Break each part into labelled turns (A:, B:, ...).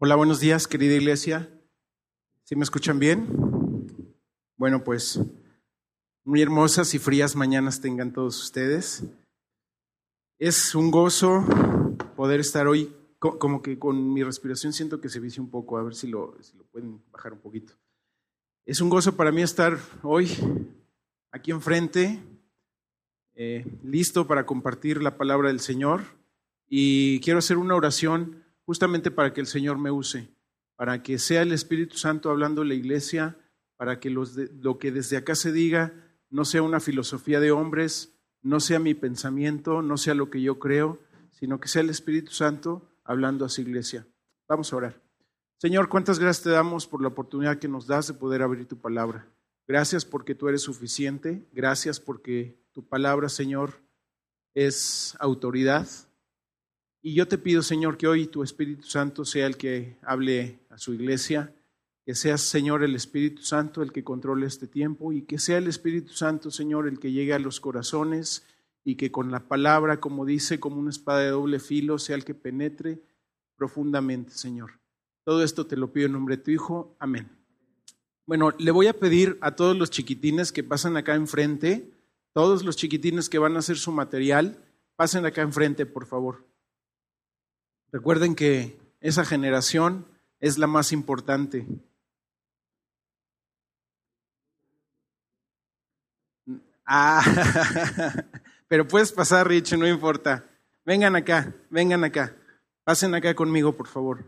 A: Hola, buenos días, querida iglesia. ¿Sí me escuchan bien? Bueno, pues muy hermosas y frías mañanas tengan todos ustedes. Es un gozo poder estar hoy, como que con mi respiración siento que se vicia un poco, a ver si lo, si lo pueden bajar un poquito. Es un gozo para mí estar hoy aquí enfrente, eh, listo para compartir la palabra del Señor y quiero hacer una oración justamente para que el Señor me use, para que sea el Espíritu Santo hablando la iglesia, para que lo que desde acá se diga no sea una filosofía de hombres, no sea mi pensamiento, no sea lo que yo creo, sino que sea el Espíritu Santo hablando a su iglesia. Vamos a orar. Señor, cuántas gracias te damos por la oportunidad que nos das de poder abrir tu palabra. Gracias porque tú eres suficiente. Gracias porque tu palabra, Señor, es autoridad. Y yo te pido, Señor, que hoy tu Espíritu Santo sea el que hable a su iglesia, que seas, Señor, el Espíritu Santo el que controle este tiempo y que sea el Espíritu Santo, Señor, el que llegue a los corazones y que con la palabra, como dice, como una espada de doble filo, sea el que penetre profundamente, Señor. Todo esto te lo pido en nombre de tu Hijo. Amén. Bueno, le voy a pedir a todos los chiquitines que pasan acá enfrente, todos los chiquitines que van a hacer su material, pasen acá enfrente, por favor. Recuerden que esa generación es la más importante. Ah, pero puedes pasar, Rich, no importa. Vengan acá, vengan acá. Pasen acá conmigo, por favor.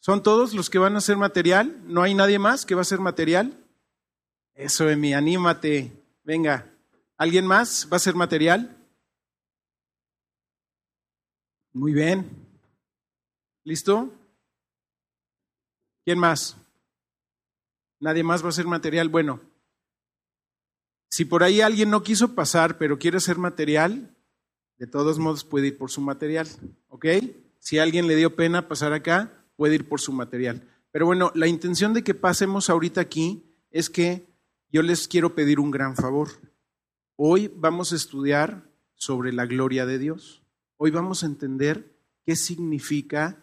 A: ¿Son todos los que van a hacer material? ¿No hay nadie más que va a hacer material? Eso, Emi, anímate. Venga. ¿Alguien más va a hacer material? Muy bien. ¿Listo? ¿Quién más? Nadie más va a hacer material. Bueno, si por ahí alguien no quiso pasar, pero quiere hacer material, de todos modos puede ir por su material. ¿Ok? Si alguien le dio pena pasar acá, puede ir por su material. Pero bueno, la intención de que pasemos ahorita aquí es que yo les quiero pedir un gran favor. Hoy vamos a estudiar sobre la gloria de Dios. Hoy vamos a entender qué significa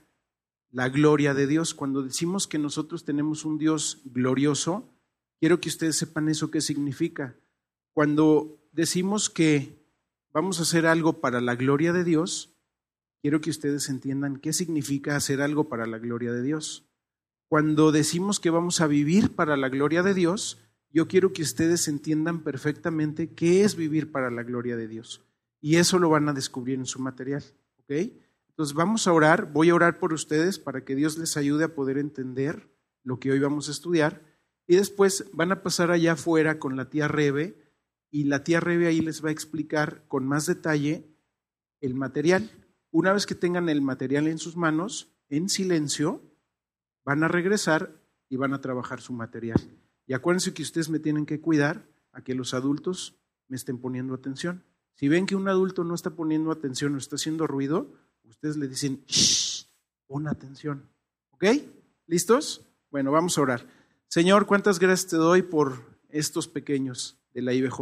A: la gloria de Dios. Cuando decimos que nosotros tenemos un Dios glorioso, quiero que ustedes sepan eso qué significa. Cuando decimos que vamos a hacer algo para la gloria de Dios, quiero que ustedes entiendan qué significa hacer algo para la gloria de Dios. Cuando decimos que vamos a vivir para la gloria de Dios, yo quiero que ustedes entiendan perfectamente qué es vivir para la gloria de Dios. Y eso lo van a descubrir en su material. ¿Ok? Entonces vamos a orar, voy a orar por ustedes para que Dios les ayude a poder entender lo que hoy vamos a estudiar. Y después van a pasar allá afuera con la tía Rebe y la tía Rebe ahí les va a explicar con más detalle el material. Una vez que tengan el material en sus manos, en silencio, van a regresar y van a trabajar su material. Y acuérdense que ustedes me tienen que cuidar a que los adultos me estén poniendo atención. Si ven que un adulto no está poniendo atención o está haciendo ruido, ustedes le dicen, shh, pon atención. ¿Ok? ¿Listos? Bueno, vamos a orar. Señor, cuántas gracias te doy por estos pequeños de la IBJ.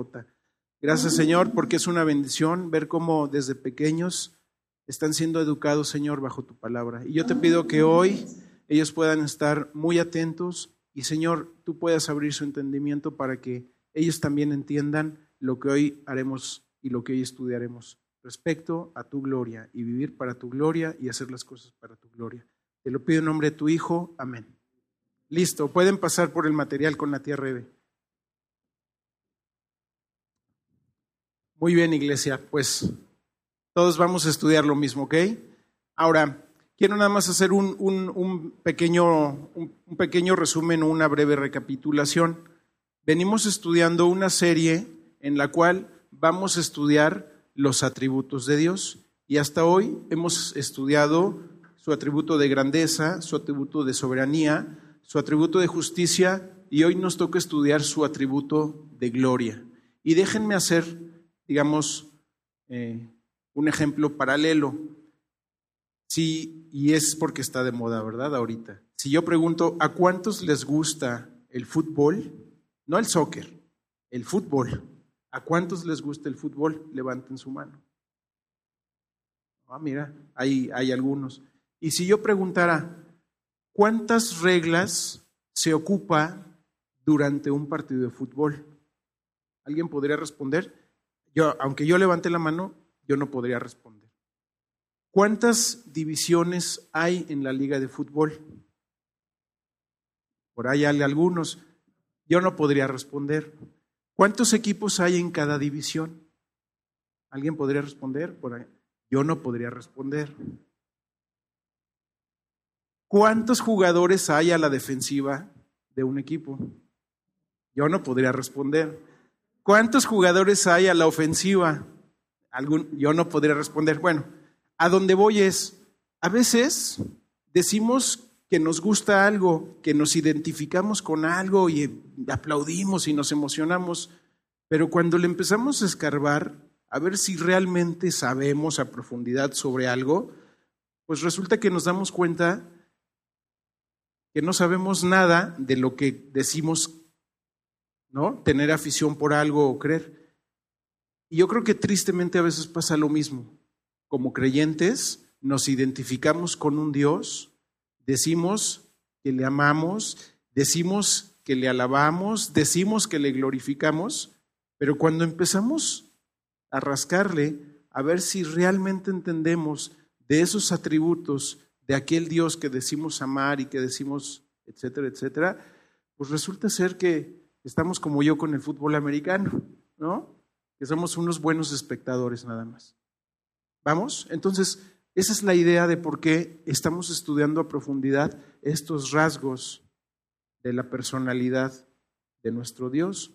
A: Gracias, Señor, porque es una bendición ver cómo desde pequeños están siendo educados, Señor, bajo tu palabra. Y yo te pido que hoy ellos puedan estar muy atentos y, Señor, tú puedas abrir su entendimiento para que ellos también entiendan lo que hoy haremos y lo que hoy estudiaremos respecto a tu gloria y vivir para tu gloria y hacer las cosas para tu gloria. Te lo pido en nombre de tu Hijo. Amén. Listo, pueden pasar por el material con la tía Rebe. Muy bien, iglesia, pues todos vamos a estudiar lo mismo, ¿ok? Ahora, quiero nada más hacer un, un, pequeño, un pequeño resumen o una breve recapitulación. Venimos estudiando una serie en la cual vamos a estudiar los atributos de Dios. Y hasta hoy hemos estudiado su atributo de grandeza, su atributo de soberanía, su atributo de justicia y hoy nos toca estudiar su atributo de gloria. Y déjenme hacer, digamos, eh, un ejemplo paralelo. Sí, y es porque está de moda, ¿verdad? Ahorita. Si yo pregunto, ¿a cuántos les gusta el fútbol? No el soccer, el fútbol. ¿A cuántos les gusta el fútbol? Levanten su mano. Ah, mira, hay, hay algunos. Y si yo preguntara, ¿cuántas reglas se ocupa durante un partido de fútbol? ¿Alguien podría responder? Yo, aunque yo levante la mano, yo no podría responder. ¿Cuántas divisiones hay en la liga de fútbol? Por ahí hay algunos. Yo no podría responder. ¿Cuántos equipos hay en cada división? ¿Alguien podría responder? Yo no podría responder. ¿Cuántos jugadores hay a la defensiva de un equipo? Yo no podría responder. ¿Cuántos jugadores hay a la ofensiva? Yo no podría responder. Bueno, a donde voy es, a veces decimos que nos gusta algo, que nos identificamos con algo y aplaudimos y nos emocionamos, pero cuando le empezamos a escarbar, a ver si realmente sabemos a profundidad sobre algo, pues resulta que nos damos cuenta que no sabemos nada de lo que decimos, ¿no? Tener afición por algo o creer. Y yo creo que tristemente a veces pasa lo mismo. Como creyentes nos identificamos con un Dios Decimos que le amamos, decimos que le alabamos, decimos que le glorificamos, pero cuando empezamos a rascarle, a ver si realmente entendemos de esos atributos de aquel Dios que decimos amar y que decimos, etcétera, etcétera, pues resulta ser que estamos como yo con el fútbol americano, ¿no? Que somos unos buenos espectadores nada más. ¿Vamos? Entonces, esa es la idea de por qué estamos estudiando a profundidad estos rasgos de la personalidad de nuestro Dios,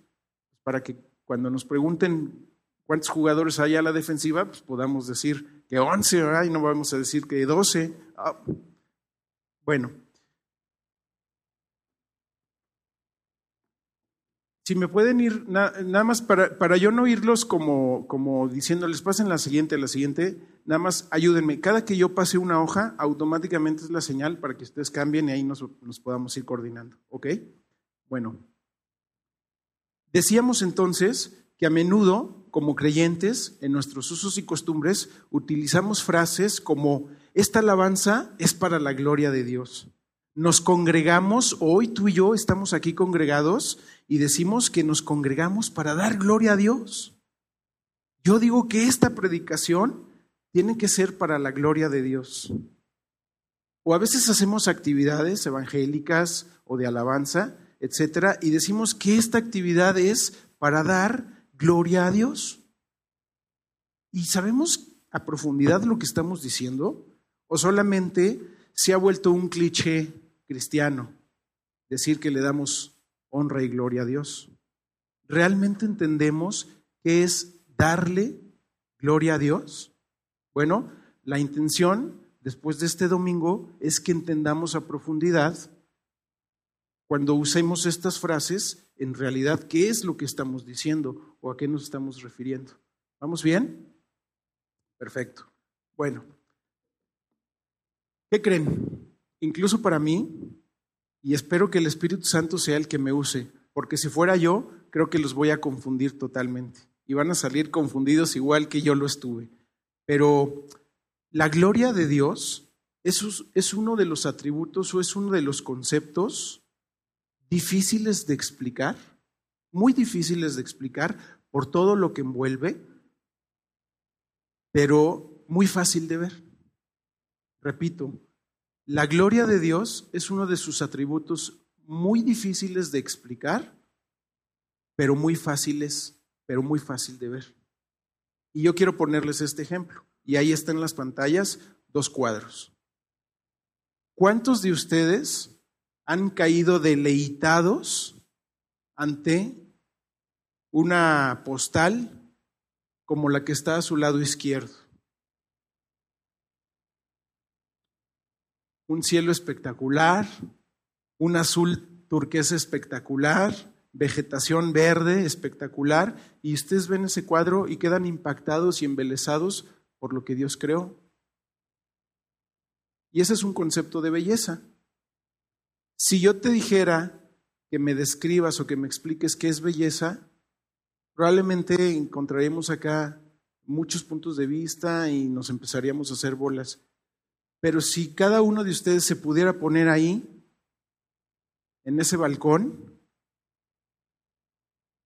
A: para que cuando nos pregunten cuántos jugadores hay a la defensiva, pues podamos decir que 11, y no vamos a decir que 12. Ah, bueno, Si me pueden ir, nada más para, para, yo no irlos como, como diciéndoles, pasen la siguiente, la siguiente, nada más ayúdenme. Cada que yo pase una hoja, automáticamente es la señal para que ustedes cambien y ahí nos, nos podamos ir coordinando. ¿Ok? Bueno. Decíamos entonces que a menudo, como creyentes, en nuestros usos y costumbres, utilizamos frases como, esta alabanza es para la gloria de Dios nos congregamos, hoy tú y yo estamos aquí congregados y decimos que nos congregamos para dar gloria a Dios. Yo digo que esta predicación tiene que ser para la gloria de Dios. O a veces hacemos actividades evangélicas o de alabanza, etcétera, y decimos que esta actividad es para dar gloria a Dios. ¿Y sabemos a profundidad lo que estamos diciendo? ¿O solamente se ha vuelto un cliché cristiano decir que le damos honra y gloria a Dios. ¿Realmente entendemos qué es darle gloria a Dios? Bueno, la intención después de este domingo es que entendamos a profundidad cuando usemos estas frases, en realidad, qué es lo que estamos diciendo o a qué nos estamos refiriendo. ¿Vamos bien? Perfecto. Bueno, ¿qué creen? Incluso para mí, y espero que el Espíritu Santo sea el que me use, porque si fuera yo, creo que los voy a confundir totalmente y van a salir confundidos igual que yo lo estuve. Pero la gloria de Dios es, uno de los atributos o es uno de los conceptos difíciles de explicar, muy difíciles de explicar por todo lo que envuelve, pero muy fácil de ver. Repito, la gloria de Dios es uno de sus atributos muy difíciles de explicar, pero muy fáciles, pero muy fácil de ver. Y yo quiero ponerles este ejemplo. Y ahí están en las pantallas dos cuadros. ¿Cuántos de ustedes han caído deleitados ante una postal como la que está a su lado izquierdo? Un cielo espectacular, un azul turquesa espectacular, vegetación verde espectacular, y ustedes ven ese cuadro y quedan impactados y embelesados por lo que Dios creó. Y ese es un concepto de belleza. Si yo te dijera que me describas o que me expliques qué es belleza, probablemente encontraremos acá muchos puntos de vista y nos empezaríamos a hacer bolas. Pero si cada uno de ustedes se pudiera poner ahí, en ese balcón,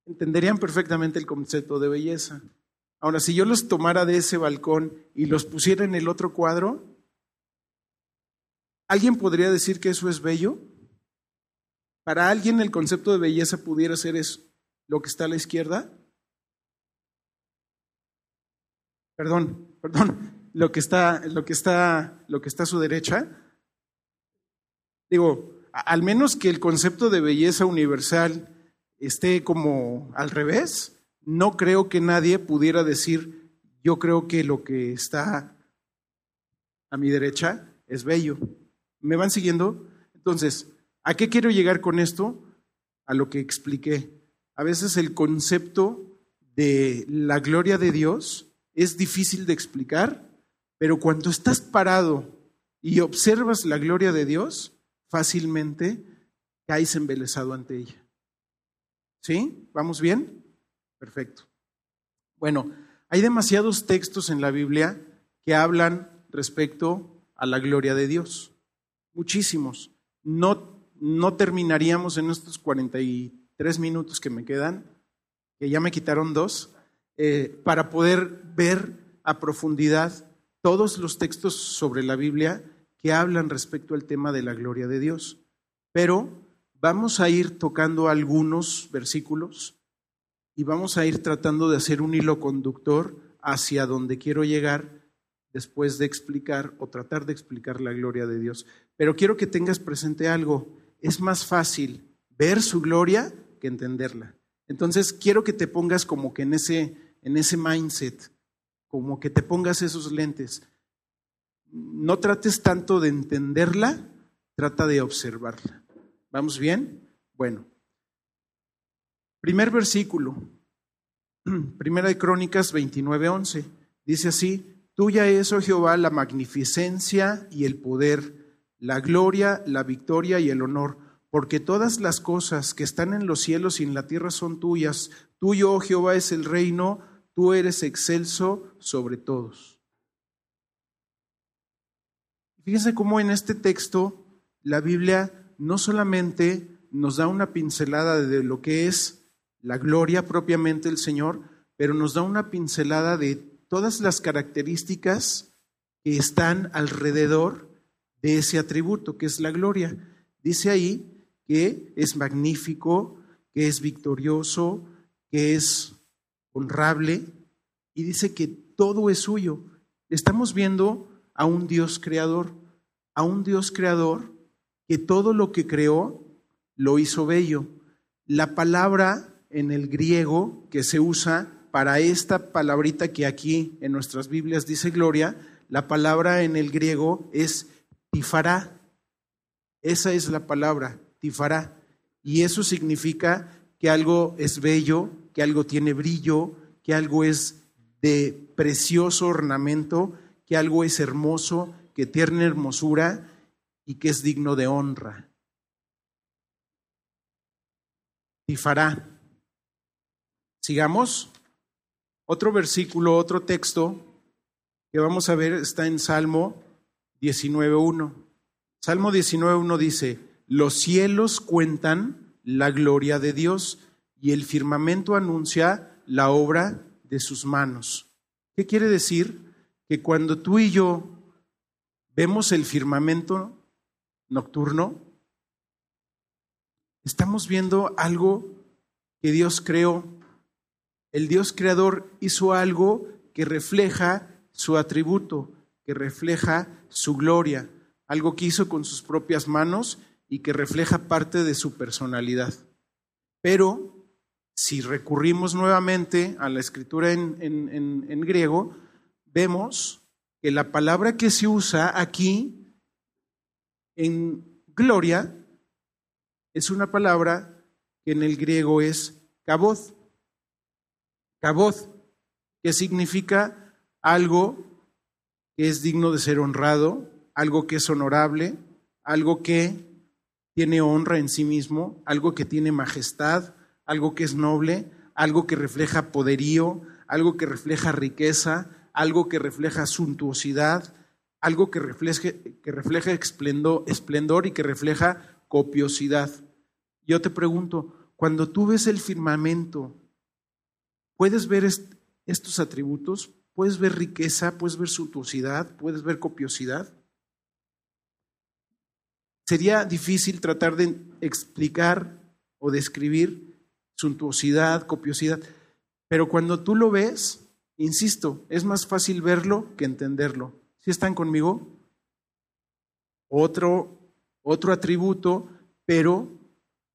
A: entenderían perfectamente el concepto de belleza. Ahora, si yo los tomara de ese balcón y los pusiera en el otro cuadro, ¿alguien podría decir que eso es bello? Para alguien el concepto de belleza pudiera ser eso, lo que está a la izquierda. Perdón, perdón, lo que está, lo que está, lo que está a su derecha. Digo, al menos que el concepto de belleza universal esté como al revés, no creo que nadie pudiera decir, yo creo que lo que está a mi derecha es bello. ¿Me van siguiendo? Entonces, ¿a qué quiero llegar con esto? A lo que expliqué. A veces el concepto de la gloria de Dios es difícil de explicar, pero cuando estás parado y observas la gloria de Dios, fácilmente caes embelesado ante ella. ¿Sí? ¿Vamos bien? Perfecto. Bueno, hay demasiados textos en la Biblia que hablan respecto a la gloria de Dios. Muchísimos. No, no terminaríamos en estos 43 minutos que me quedan, que ya me quitaron dos, eh, para poder ver a profundidad todos los textos sobre la Biblia que hablan respecto al tema de la gloria de Dios. Pero vamos a ir tocando algunos versículos y vamos a ir tratando de hacer un hilo conductor hacia donde quiero llegar después de explicar o tratar de explicar la gloria de Dios. Pero quiero que tengas presente algo, es más fácil ver su gloria que entenderla. Entonces quiero que te pongas como que en ese, en ese mindset, como que te pongas esos lentes. No trates tanto de entenderla, trata de observarla. ¿Vamos bien? Bueno. Primer versículo. Primera de Crónicas 29:11. Dice así, Tuya es, oh Jehová, la magnificencia y el poder, la gloria, la victoria y el honor, porque todas las cosas que están en los cielos y en la tierra son tuyas. Tuyo, oh Jehová, es el reino, tú eres excelso sobre todos. Fíjense cómo en este texto la Biblia no solamente nos da una pincelada de lo que es la gloria propiamente del Señor, pero nos da una pincelada de todas las características que están alrededor de ese atributo, que es la gloria. Dice ahí que es magnífico, que es victorioso, que es honrable, y dice que todo es suyo. Estamos viendo a un Dios creador, a un Dios creador que todo lo que creó lo hizo bello. La palabra en el griego que se usa para esta palabrita que aquí en nuestras Biblias dice gloria, la palabra en el griego es tifará. Esa es la palabra, tifará. Y eso significa que algo es bello, que algo tiene brillo, que algo es de precioso ornamento, que algo es hermoso, que tiene hermosura y que es digno de honra. Y fará. Sigamos. Otro versículo, otro texto que vamos a ver está en Salmo 19.1. Salmo 19.1 dice, los cielos cuentan la gloria de Dios y el firmamento anuncia la obra de sus manos. ¿Qué quiere decir? Que cuando tú y yo vemos el firmamento, nocturno, estamos viendo algo que Dios creó. El Dios creador hizo algo que refleja su atributo, que refleja su gloria, algo que hizo con sus propias manos y que refleja parte de su personalidad. Pero si recurrimos nuevamente a la escritura en, en griego, vemos que la palabra que se usa aquí en gloria es una palabra que en el griego es kaboth. Kaboth, que significa algo que es digno de ser honrado, algo que es honorable, algo que tiene honra en sí mismo, algo que tiene majestad, algo que es noble, algo que refleja poderío, algo que refleja riqueza, algo que refleja suntuosidad, algo que refleje, que refleja esplendor y que refleja copiosidad. Yo te pregunto, cuando tú ves el firmamento, ¿puedes ver estos atributos? ¿Puedes ver riqueza? ¿Puedes ver suntuosidad? ¿Puedes ver copiosidad? Sería difícil tratar de explicar o describir suntuosidad, copiosidad, pero cuando tú lo ves, insisto, es más fácil verlo que entenderlo. ¿Sí están conmigo? Otro, otro atributo, pero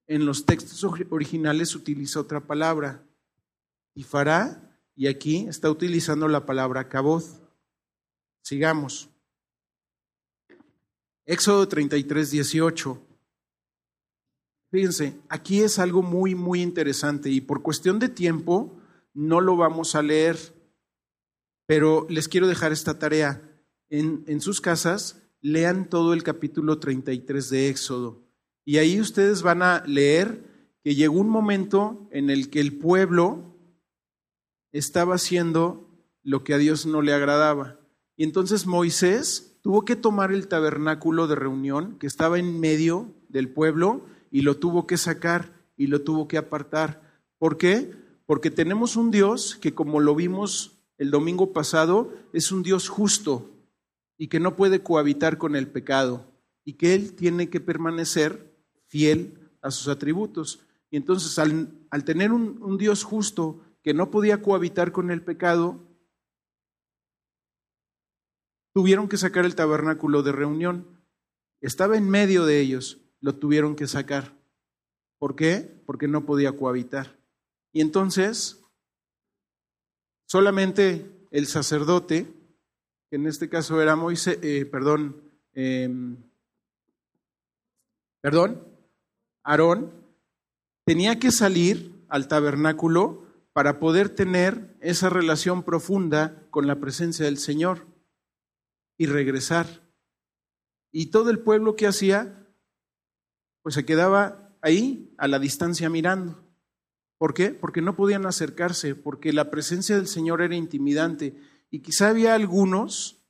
A: en los textos originales utiliza otra palabra. Y fará, y aquí está utilizando la palabra caboz. Sigamos. Éxodo 33, 18. Fíjense, aquí es algo muy, muy interesante y por cuestión de tiempo no lo vamos a leer, pero les quiero dejar esta tarea. En, en sus casas, lean todo el capítulo 33 de Éxodo y ahí ustedes van a leer que llegó un momento en el que el pueblo estaba haciendo lo que a Dios no le agradaba. Y entonces Moisés tuvo que tomar el tabernáculo de reunión que estaba en medio del pueblo y lo tuvo que sacar y lo tuvo que apartar. ¿Por qué? Porque tenemos un Dios que, como lo vimos el domingo pasado, es un Dios justo y que no puede cohabitar con el pecado y que Él tiene que permanecer fiel a sus atributos. Y entonces al, tener un, un Dios justo que no podía cohabitar con el pecado, tuvieron que sacar el tabernáculo de reunión. Estaba en medio de ellos, lo tuvieron que sacar. ¿Por qué? Porque no podía cohabitar. Y entonces, solamente el sacerdote, que en este caso era Moisés, eh, perdón, em, perdón, Aarón, tenía que salir al tabernáculo para poder tener esa relación profunda con la presencia del Señor y regresar. Y todo el pueblo que hacía pues se quedaba ahí a la distancia mirando. ¿Por qué? Porque no podían acercarse, porque la presencia del Señor era intimidante y quizá había algunos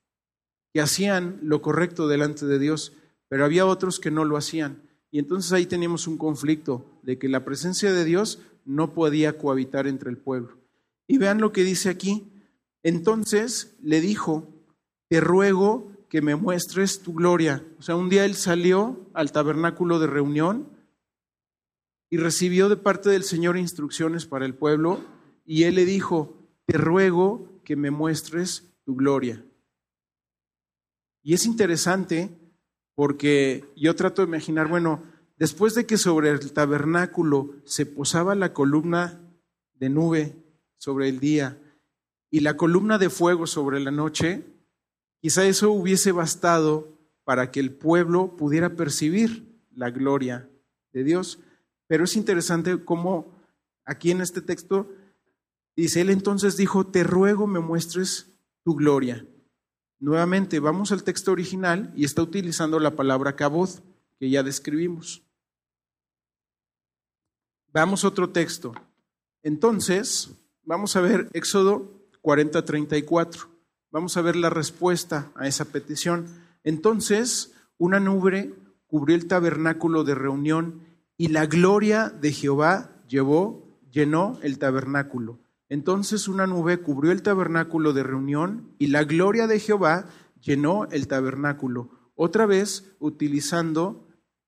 A: que hacían lo correcto delante de Dios, pero había otros que no lo hacían. Y entonces ahí teníamos un conflicto de que la presencia de Dios no podía cohabitar entre el pueblo. Y vean lo que dice aquí. Entonces le dijo, te ruego que me muestres tu gloria. O sea, un día él salió al tabernáculo de reunión y recibió de parte del Señor instrucciones para el pueblo y él le dijo, te ruego que me muestres tu gloria. Y es interesante porque yo trato de imaginar, bueno, después de que sobre el tabernáculo se posaba la columna de nube sobre el día y la columna de fuego sobre la noche, Quizá eso hubiese bastado para que el pueblo pudiera percibir la gloria de Dios. Pero es interesante cómo aquí en este texto dice, él entonces dijo, te ruego me muestres tu gloria. Nuevamente, vamos al texto original y está utilizando la palabra caboz que ya describimos. Vamos a otro texto. Entonces, vamos a ver Éxodo 40-34. Vamos a ver la respuesta a esa petición. Entonces, una nube cubrió el tabernáculo de reunión y la gloria de Jehová llevó, llenó el tabernáculo. Entonces una nube cubrió el tabernáculo de reunión y la gloria de Jehová llenó el tabernáculo. Otra vez utilizando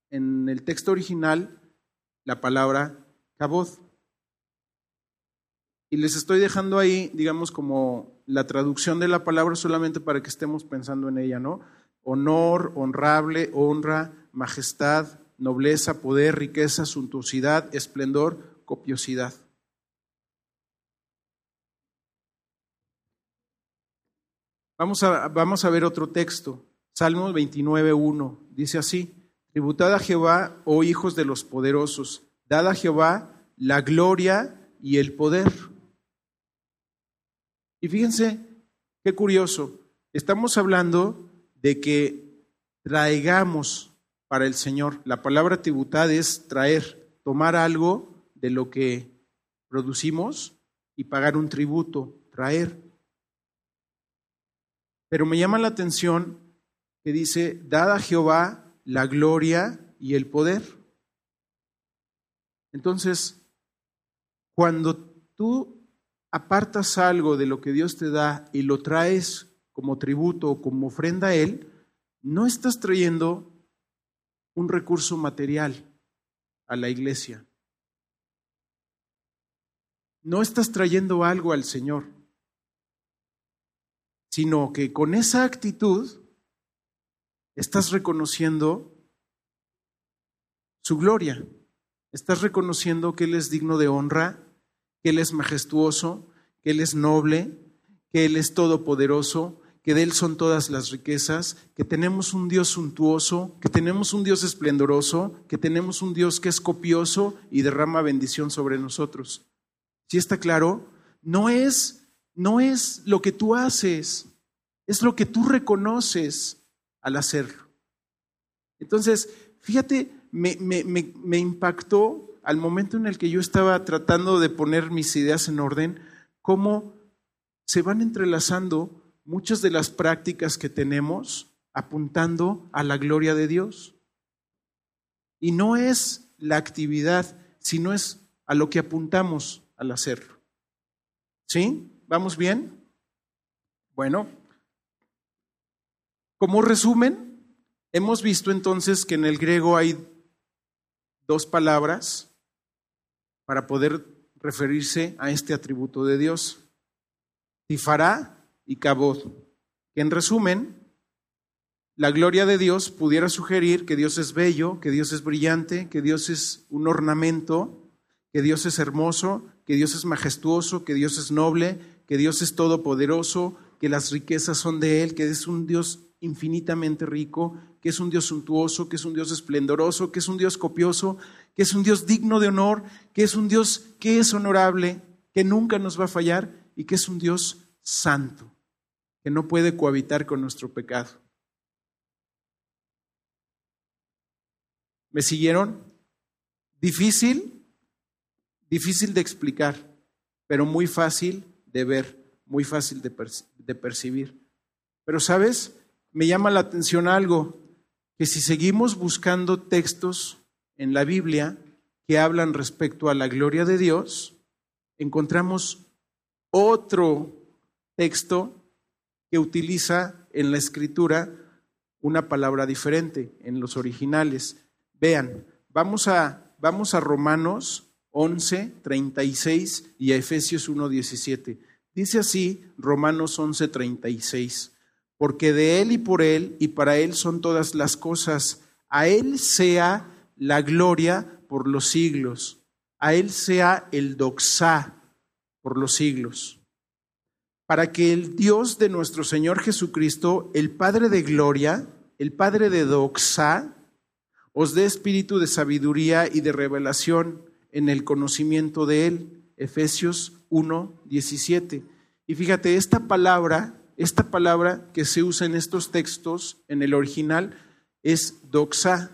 A: en el texto original la palabra caboz. Y les estoy dejando ahí, digamos, como la traducción de la palabra solamente para que estemos pensando en ella, ¿no? Honor, honrable, honra, majestad, nobleza, poder, riqueza, suntuosidad, esplendor, copiosidad. Vamos a, vamos a ver otro texto. Salmo 29.1. Dice así, Tributad a Jehová, oh hijos de los poderosos, dad a Jehová la gloria y el poder. Y fíjense qué curioso, estamos hablando de que traigamos para el Señor. La palabra tributad es traer, tomar algo de lo que producimos y pagar un tributo, traer. Pero me llama la atención que dice, dada a Jehová la gloria y el poder. Entonces, cuando tú apartas algo de lo que Dios te da y lo traes como tributo o como ofrenda a Él, no estás trayendo un recurso material a la iglesia. No estás trayendo algo al Señor, sino que con esa actitud estás reconociendo su gloria, estás reconociendo que Él es digno de honra, que Él es majestuoso, que Él es noble, que Él es todopoderoso, que de Él son todas las riquezas, que tenemos un Dios suntuoso, que tenemos un Dios esplendoroso, que tenemos un Dios que es copioso y derrama bendición sobre nosotros. ¿Sí está claro? No es, no es lo que tú haces, es lo que tú reconoces al hacerlo. Entonces, fíjate, me, me, me impactó al momento en el que yo estaba tratando de poner mis ideas en orden, cómo se van entrelazando muchas de las prácticas que tenemos apuntando a la gloria de Dios. Y no es la actividad, sino es a lo que apuntamos al hacerlo. ¿Sí? ¿Vamos bien? Bueno, como resumen, hemos visto entonces que en el griego hay dos palabras para poder referirse a este atributo de Dios. Tifará y Cabot, en resumen, la gloria de Dios pudiera sugerir que Dios es bello, que Dios es brillante, que Dios es un ornamento, que Dios es hermoso, que Dios es majestuoso, que Dios es noble, que Dios es todopoderoso, que las riquezas son de Él, que es un Dios infinitamente rico, que es un Dios suntuoso, que es un Dios esplendoroso, que es un Dios copioso, que es un Dios digno de honor, que es un Dios que es honorable, que nunca nos va a fallar y que es un Dios santo que no puede cohabitar con nuestro pecado. ¿Me siguieron? Difícil, difícil de explicar, pero muy fácil de ver, muy fácil de, percibir. Pero sabes, me llama la atención algo, que si seguimos buscando textos en la Biblia que hablan respecto a la gloria de Dios, encontramos otro texto que utiliza en la escritura una palabra diferente en los originales. Vean, vamos a, vamos a Romanos 11, 36 y a Efesios 1, 17. Dice así Romanos 11, 36, porque de Él y por Él y para Él son todas las cosas, a Él sea la gloria por los siglos, a Él sea el doxá por los siglos para que el Dios de nuestro Señor Jesucristo, el Padre de gloria, el Padre de doxa, os dé espíritu de sabiduría y de revelación en el conocimiento de Él. Efesios 1, 17. Y fíjate, esta palabra, esta palabra que se usa en estos textos, en el original, es doxa.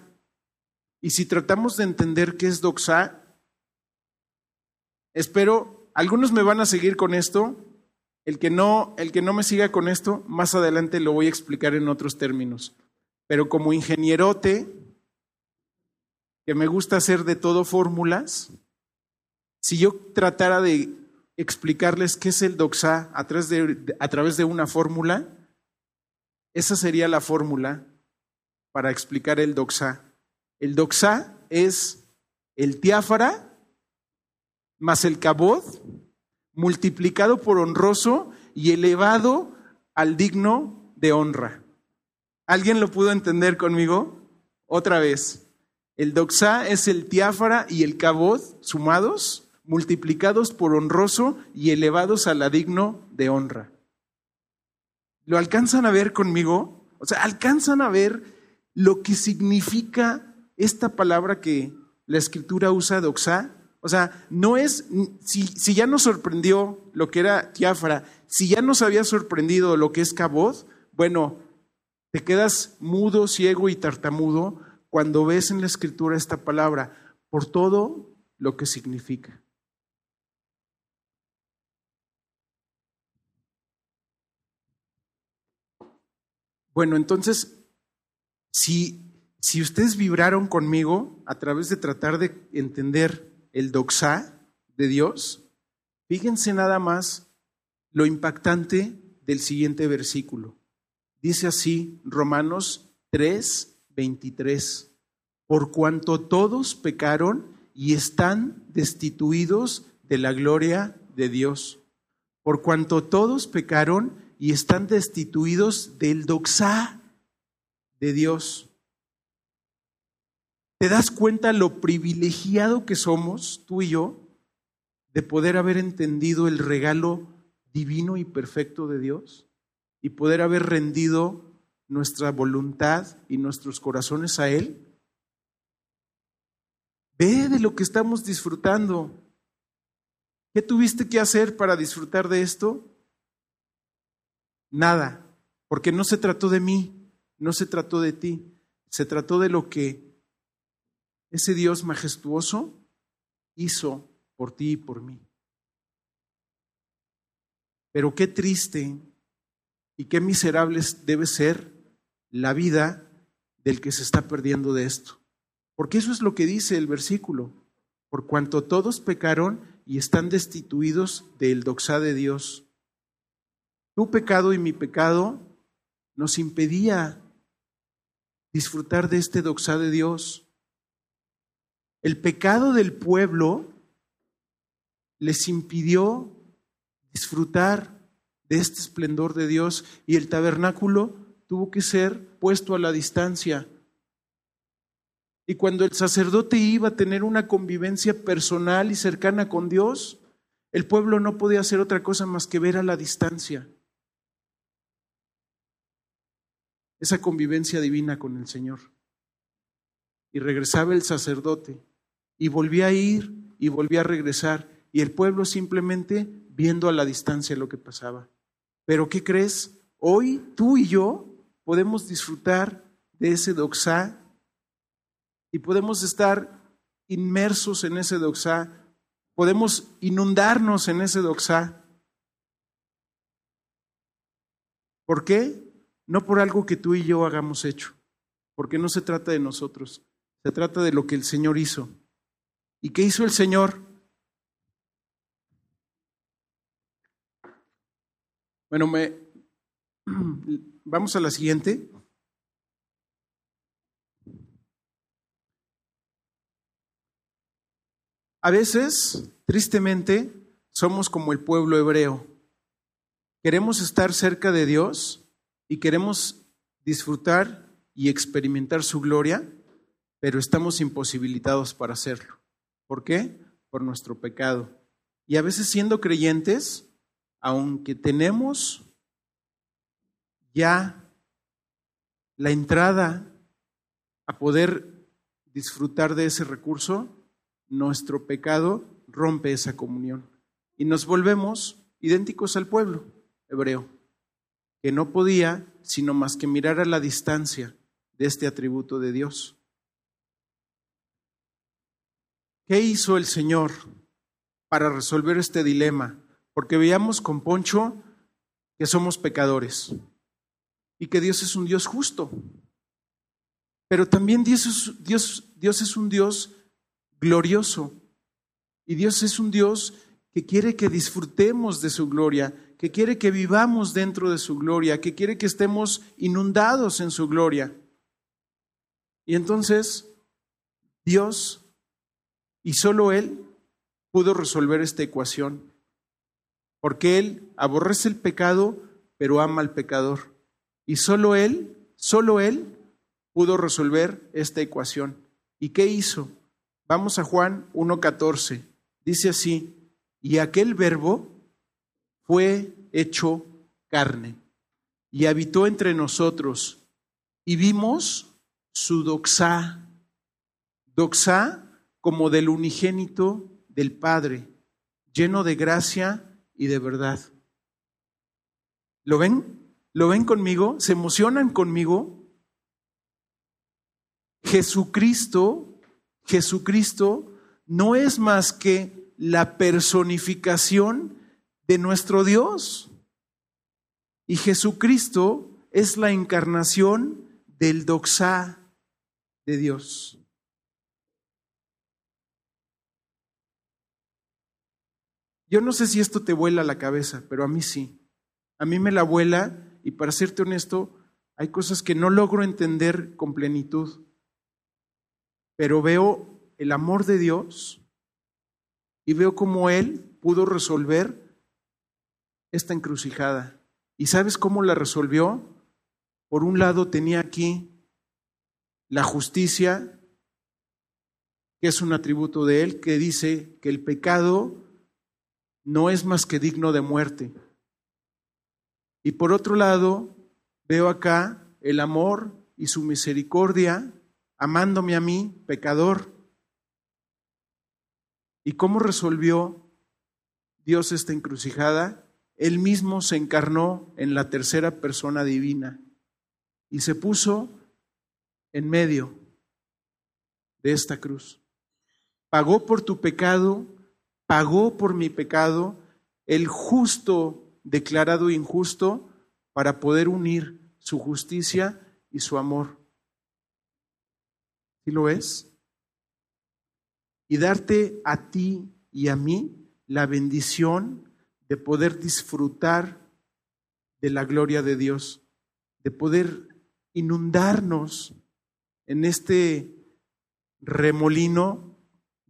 A: Y si tratamos de entender qué es doxa, espero, algunos me van a seguir con esto, el que, no, el que no me siga con esto, más adelante lo voy a explicar en otros términos. Pero como ingenierote, que me gusta hacer de todo fórmulas, si yo tratara de explicarles qué es el doxa a través de, a través de una fórmula, esa sería la fórmula para explicar el doxa. El doxa es el tiáfara más el cabod multiplicado por honroso y elevado al digno de honra. ¿Alguien lo pudo entender conmigo? Otra vez. El doxa es el tiáfara y el cabod sumados, multiplicados por honroso y elevados a la digno de honra. ¿Lo alcanzan a ver conmigo? O sea, ¿alcanzan a ver lo que significa esta palabra que la escritura usa, doxa? O sea, no es, si, ya nos sorprendió lo que era Tiafra, si ya nos había sorprendido lo que es Caboz, bueno, te quedas mudo, ciego y tartamudo cuando ves en la escritura esta palabra, por todo lo que significa. Bueno, entonces, Si, si ustedes vibraron conmigo a través de tratar de entender el doxa de Dios, fíjense nada más lo impactante del siguiente versículo. Dice así Romanos 3, 23. Por cuanto todos pecaron y están destituidos de la gloria de Dios. Por cuanto todos pecaron y están destituidos del doxá de Dios. ¿Te das cuenta lo privilegiado que somos, tú y yo, de poder haber entendido el regalo divino y perfecto de Dios y poder haber rendido nuestra voluntad y nuestros corazones a Él? Ve de lo que estamos disfrutando. ¿Qué tuviste que hacer para disfrutar de esto? Nada, porque no se trató de mí, no se trató de ti, se trató de lo que ese Dios majestuoso hizo por ti y por mí. Pero qué triste y qué miserable debe ser la vida del que se está perdiendo de esto. Porque eso es lo que dice el versículo. Por cuanto todos pecaron y están destituidos del doxá de Dios. Tu pecado y mi pecado nos impedía disfrutar de este doxá de Dios. El pecado del pueblo les impidió disfrutar de este esplendor de Dios y el tabernáculo tuvo que ser puesto a la distancia. Y cuando el sacerdote iba a tener una convivencia personal y cercana con Dios, el pueblo no podía hacer otra cosa más que ver a la distancia. Esa convivencia divina con el Señor. Y regresaba el sacerdote y volvía a ir y volvía a regresar y el pueblo simplemente viendo a la distancia lo que pasaba. Pero ¿qué crees? Hoy tú y yo podemos disfrutar de ese doxá y podemos estar inmersos en ese doxá, podemos inundarnos en ese doxá. ¿Por qué? No por algo que tú y yo hagamos hecho, porque no se trata de nosotros, se trata de lo que el Señor hizo. ¿Y qué hizo el Señor? Bueno, me, vamos a la siguiente. A veces, tristemente, somos como el pueblo hebreo. Queremos estar cerca de Dios y queremos disfrutar y experimentar su gloria, pero estamos imposibilitados para hacerlo. ¿Por qué? Por nuestro pecado. Y a veces siendo creyentes, aunque tenemos ya la entrada a poder disfrutar de ese recurso, nuestro pecado rompe esa comunión y nos volvemos idénticos al pueblo hebreo, que no podía sino más que mirar a la distancia de este atributo de Dios. ¿Qué hizo el Señor para resolver este dilema? Porque veíamos con Poncho que somos pecadores y que Dios es un Dios justo. Pero también Dios es, Dios, Dios es un Dios glorioso. Y Dios es un Dios que quiere que disfrutemos de su gloria, que quiere que vivamos dentro de su gloria, que quiere que estemos inundados en su gloria. Y entonces Dios, y solo Él, pudo resolver esta ecuación, porque Él aborrece el pecado, pero ama al pecador. Y solo Él, solo Él pudo resolver esta ecuación. ¿Y qué hizo? Vamos a Juan 1.14. Dice así, y aquel verbo fue hecho carne y habitó entre nosotros y vimos su doxá, doxá como del unigénito del Padre, lleno de gracia y de verdad. ¿Lo ven? ¿Lo ven conmigo? ¿Se emocionan conmigo? Jesucristo Jesucristo no es más que la personificación de nuestro Dios. Y Jesucristo es la encarnación del doxá de Dios. Yo no sé si esto te vuela la cabeza, pero a mí sí. A mí me la vuela y para serte honesto, hay cosas que no logro entender con plenitud, pero veo el amor de Dios y veo cómo Él pudo resolver esta encrucijada. ¿Y sabes cómo la resolvió? Por un lado tenía aquí la justicia, que es un atributo de Él, que dice que el pecado no es más que digno de muerte. Y por otro lado, veo acá el amor y su misericordia, amándome a mí, pecador. ¿Y cómo resolvió Dios esta encrucijada? Él mismo se encarnó en la tercera persona divina y se puso en medio de esta cruz. Pagó por tu pecado pagó por mi pecado, el justo declarado injusto, para poder unir su justicia y su amor. ¿Sí lo es? Y darte a ti y a mí la bendición de poder disfrutar de la gloria de Dios, de poder inundarnos en este remolino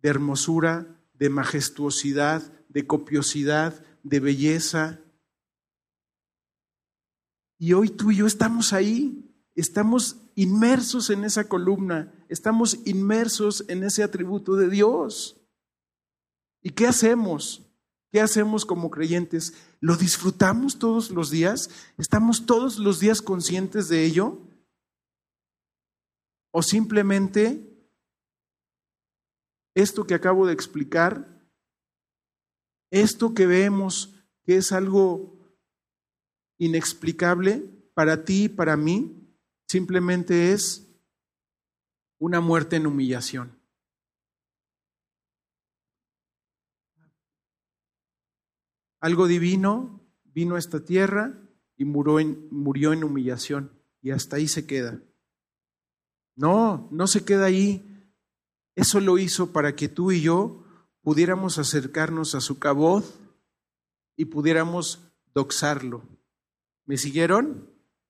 A: de hermosura de majestuosidad, de copiosidad, de belleza. Y hoy tú y yo estamos ahí, estamos inmersos en esa columna, estamos inmersos en ese atributo de Dios. ¿Y qué hacemos? ¿Qué hacemos como creyentes? ¿Lo disfrutamos todos los días? ¿Estamos todos los días conscientes de ello? ¿O simplemente esto que acabo de explicar, esto que vemos que es algo inexplicable para ti y para mí, simplemente es una muerte en humillación. Algo divino vino a esta tierra y murió en, murió en humillación y hasta ahí se queda. No, no se queda ahí. Eso lo hizo para que tú y yo pudiéramos acercarnos a su caboz y pudiéramos doxarlo. ¿Me siguieron?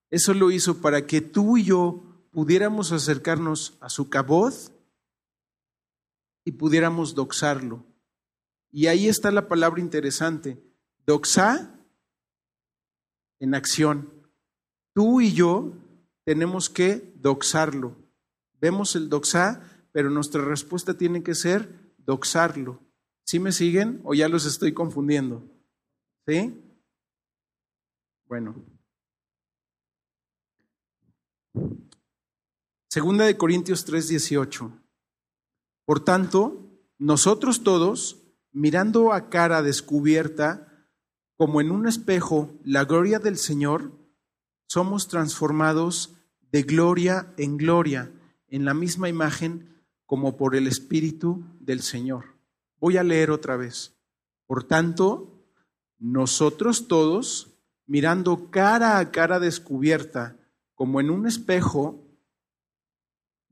A: Eso lo hizo para que tú y yo pudiéramos acercarnos a su caboz y pudiéramos doxarlo. Y ahí está la palabra interesante. Doxa en acción. Tú y yo tenemos que doxarlo. Vemos el doxa pero nuestra respuesta tiene que ser doxarlo. ¿Sí me siguen o ya los estoy confundiendo? ¿Sí? Bueno. Segunda de Corintios 3:18. Por tanto, nosotros todos, mirando a cara descubierta, como en un espejo, la gloria del Señor, somos transformados de gloria en gloria, en la misma imagen como por el Espíritu del Señor. Voy a leer otra vez. Por tanto, nosotros todos, mirando cara a cara descubierta, como en un espejo,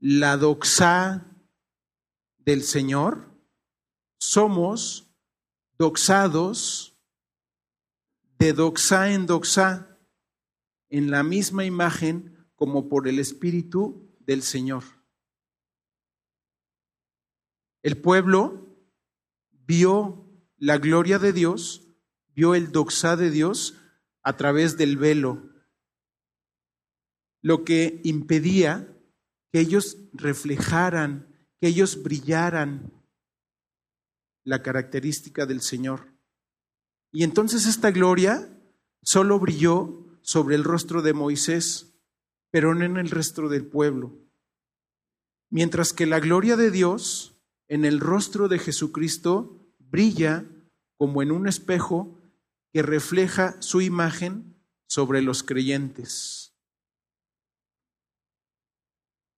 A: la doxa del Señor, somos doxados de doxa en doxa, en la misma imagen como por el Espíritu del Señor. El pueblo vio la gloria de Dios, vio el doxá de Dios a través del velo, lo que impedía que ellos reflejaran, que ellos brillaran la característica del Señor. Y entonces esta gloria solo brilló sobre el rostro de Moisés, pero no en el resto del pueblo. Mientras que la gloria de Dios en el rostro de Jesucristo brilla como en un espejo que refleja su imagen sobre los creyentes.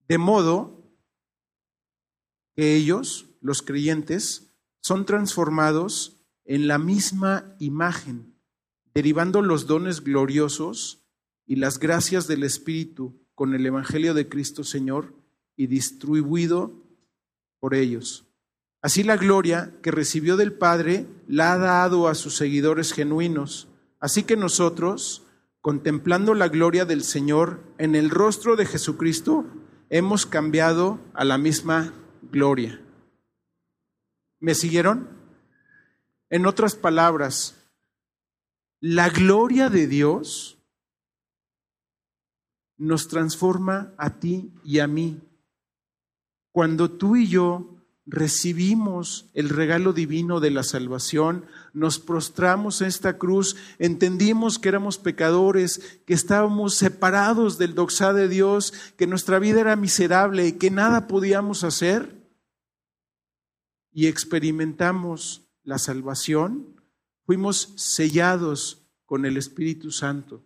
A: De modo que ellos, los creyentes, son transformados en la misma imagen, derivando los dones gloriosos y las gracias del Espíritu con el Evangelio de Cristo Señor y distribuido por ellos. Así la gloria que recibió del Padre la ha dado a sus seguidores genuinos. Así que nosotros, contemplando la gloria del Señor en el rostro de Jesucristo, hemos cambiado a la misma gloria. ¿Me siguieron? En otras palabras, la gloria de Dios nos transforma a ti y a mí. Cuando tú y yo recibimos el regalo divino de la salvación, nos prostramos en esta cruz, entendimos que éramos pecadores, que estábamos separados del doxá de Dios, que nuestra vida era miserable y que nada podíamos hacer, y experimentamos la salvación, fuimos sellados con el Espíritu Santo.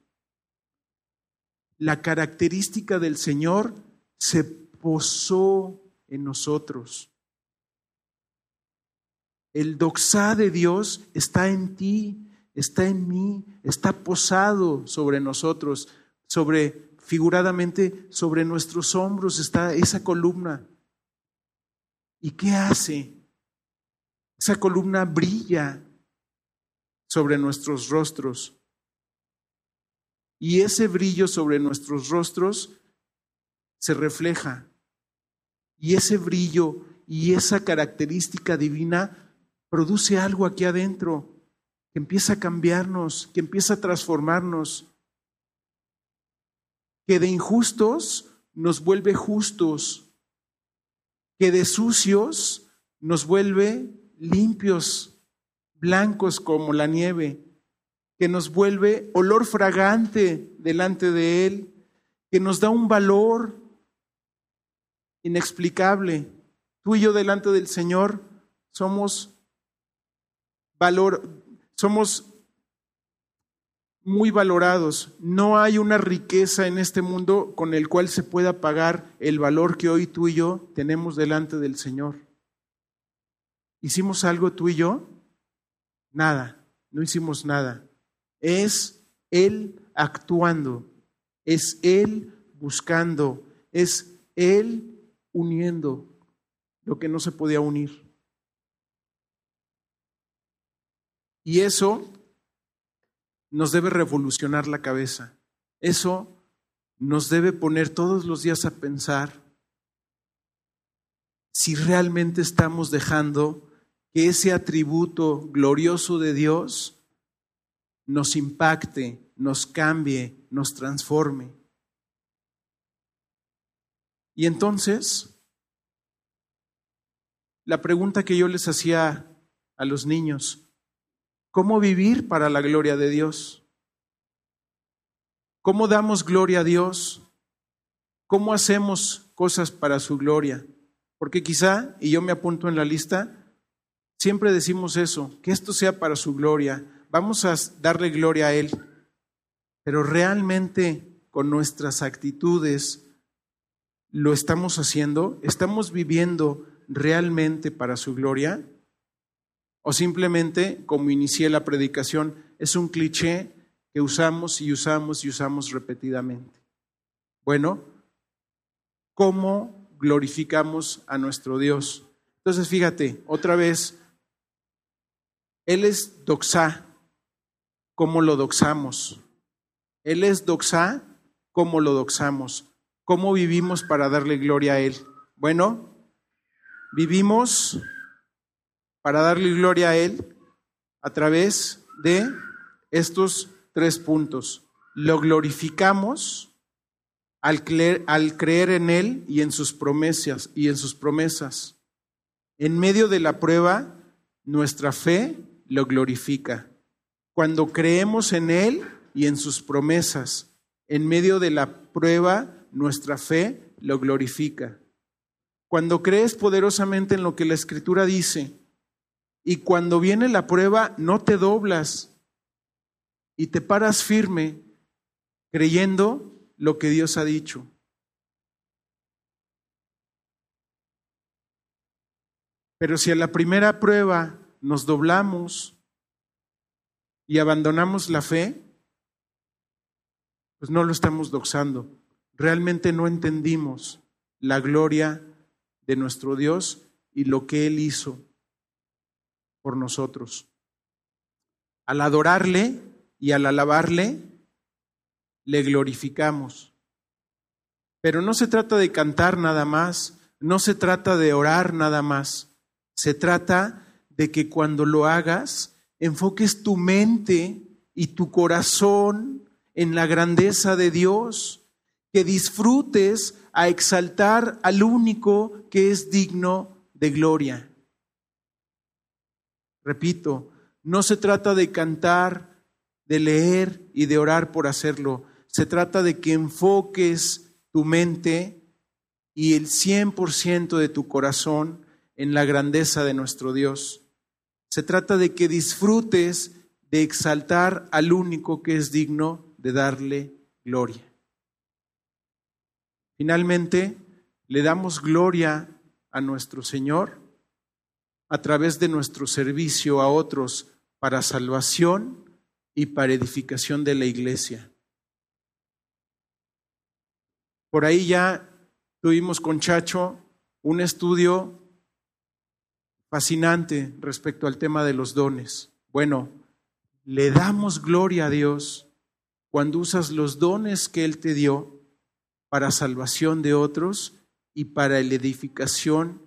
A: La característica del Señor se posó en nosotros. El doxá de Dios está en ti, está en mí, está posado sobre nosotros, sobre, figuradamente, sobre nuestros hombros está esa columna. ¿Y qué hace? Esa columna brilla sobre nuestros rostros. Y ese brillo sobre nuestros rostros se refleja. Y ese brillo y esa característica divina produce algo aquí adentro que empieza a cambiarnos, que empieza a transformarnos, que de injustos nos vuelve justos, que de sucios nos vuelve limpios, blancos como la nieve, que nos vuelve olor fragante delante de Él, que nos da un valor inexplicable. Tú y yo delante del Señor somos valor, somos muy valorados. No hay una riqueza en este mundo con el cual se pueda pagar el valor que hoy tú y yo tenemos delante del Señor. ¿Hicimos algo tú y yo? Nada, no hicimos nada. Es Él actuando, es Él buscando, es Él uniendo lo que no se podía unir. Y eso nos debe revolucionar la cabeza. Eso nos debe poner todos los días a pensar si realmente estamos dejando que ese atributo glorioso de Dios nos impacte, nos cambie, nos transforme. Y entonces, la pregunta que yo les hacía a los niños, cómo vivir para la gloria de Dios. ¿Cómo damos gloria a Dios? ¿Cómo hacemos cosas para su gloria? Porque quizá, y yo me apunto en la lista, siempre decimos eso, que esto sea para su gloria. Vamos a darle gloria a Él. Pero realmente con nuestras actitudes lo estamos haciendo, estamos viviendo realmente para su gloria. O simplemente, como inicié la predicación, es un cliché que usamos y usamos y usamos repetidamente. Bueno, ¿cómo glorificamos a nuestro Dios? Entonces, fíjate, otra vez, Él es doxá, ¿cómo lo doxamos? Él es doxá, ¿cómo lo doxamos? ¿Cómo vivimos para darle gloria a Él? Bueno, vivimos para darle gloria a Él a través de estos tres puntos. Lo glorificamos al creer, en Él y en sus promesas y en sus promesas. En medio de la prueba, nuestra fe lo glorifica. Cuando creemos en Él y en sus promesas, en medio de la prueba, nuestra fe lo glorifica. Cuando crees poderosamente en lo que la Escritura dice, y cuando viene la prueba, no te doblas y te paras firme creyendo lo que Dios ha dicho. Pero si a la primera prueba nos doblamos y abandonamos la fe, pues no lo estamos doxando, realmente no entendimos la gloria de nuestro Dios y lo que Él hizo por nosotros. Al adorarle y al alabarle, le glorificamos. Pero no se trata de cantar nada más, no se trata de orar nada más, se trata de que cuando lo hagas, enfoques tu mente y tu corazón en la grandeza de Dios, que disfrutes a exaltar al único que es digno de gloria. Repito, no se trata de cantar, de leer y de orar por hacerlo. Se trata de que enfoques tu mente y el 100% de tu corazón en la grandeza de nuestro Dios. Se trata de que disfrutes de exaltar al único que es digno de darle gloria. Finalmente, le damos gloria a nuestro Señor a través de nuestro servicio a otros para salvación y para edificación de la iglesia. Por ahí ya tuvimos con Chacho un estudio fascinante respecto al tema de los dones. Bueno, le damos gloria a Dios cuando usas los dones que Él te dio para salvación de otros y para la edificación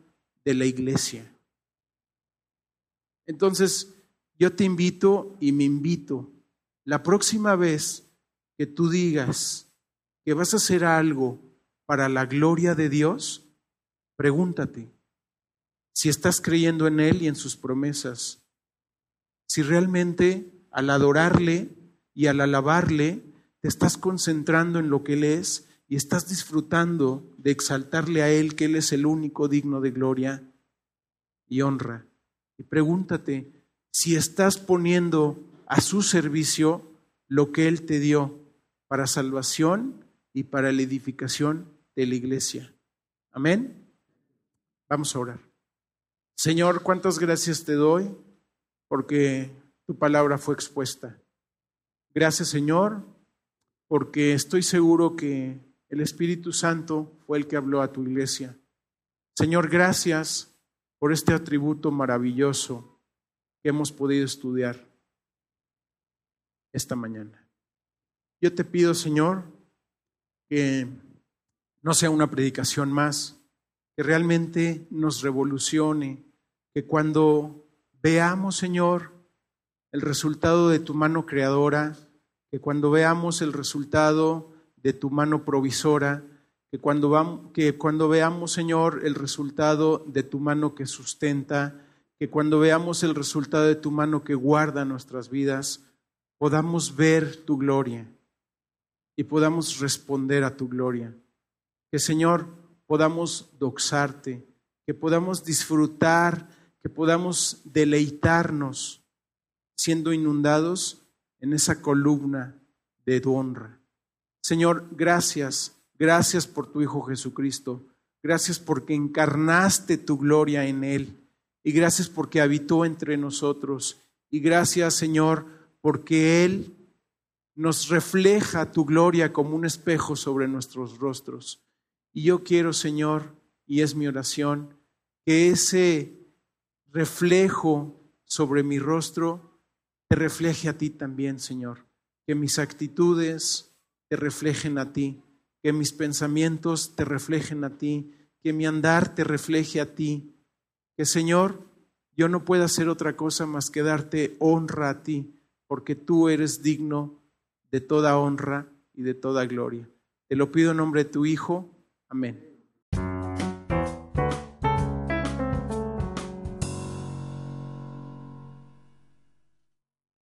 A: de la iglesia. Entonces, yo te invito y me invito, la próxima vez que tú digas que vas a hacer algo para la gloria de Dios, pregúntate si estás creyendo en Él y en sus promesas, si realmente al adorarle y al alabarle te estás concentrando en lo que Él es y estás disfrutando de exaltarle a Él, que Él es el único digno de gloria y honra. Y pregúntate si estás poniendo a su servicio lo que Él te dio para salvación y para la edificación de la iglesia. Amén. Vamos a orar. Señor, cuántas gracias te doy porque tu palabra fue expuesta. Gracias, Señor, porque estoy seguro que el Espíritu Santo fue el que habló a tu iglesia. Señor, gracias por este atributo maravilloso que hemos podido estudiar esta mañana. Yo te pido, Señor, que no sea una predicación más, que realmente nos revolucione, que cuando veamos, Señor, el resultado de tu mano creadora, que cuando veamos el resultado de tu mano provisora, que cuando, cuando veamos, Señor, el resultado de tu mano que sustenta, que cuando veamos el resultado de tu mano que guarda nuestras vidas, podamos ver tu gloria y podamos responder a tu gloria. Que, Señor, podamos doxarte, que podamos disfrutar, que podamos deleitarnos siendo inundados en esa columna de tu honra. Señor, gracias Gracias por tu Hijo Jesucristo. Gracias porque encarnaste tu gloria en Él. Y gracias porque habitó entre nosotros. Y gracias, Señor, porque Él nos refleja tu gloria como un espejo sobre nuestros rostros. Y yo quiero, Señor, y es mi oración, que ese reflejo sobre mi rostro te refleje a ti también, Señor. Que mis actitudes te reflejen a ti que mis pensamientos te reflejen a ti, que mi andar te refleje a ti, que Señor, yo no pueda hacer otra cosa más que darte honra a ti, porque tú eres digno de toda honra y de toda gloria. Te lo pido en nombre de tu Hijo. Amén.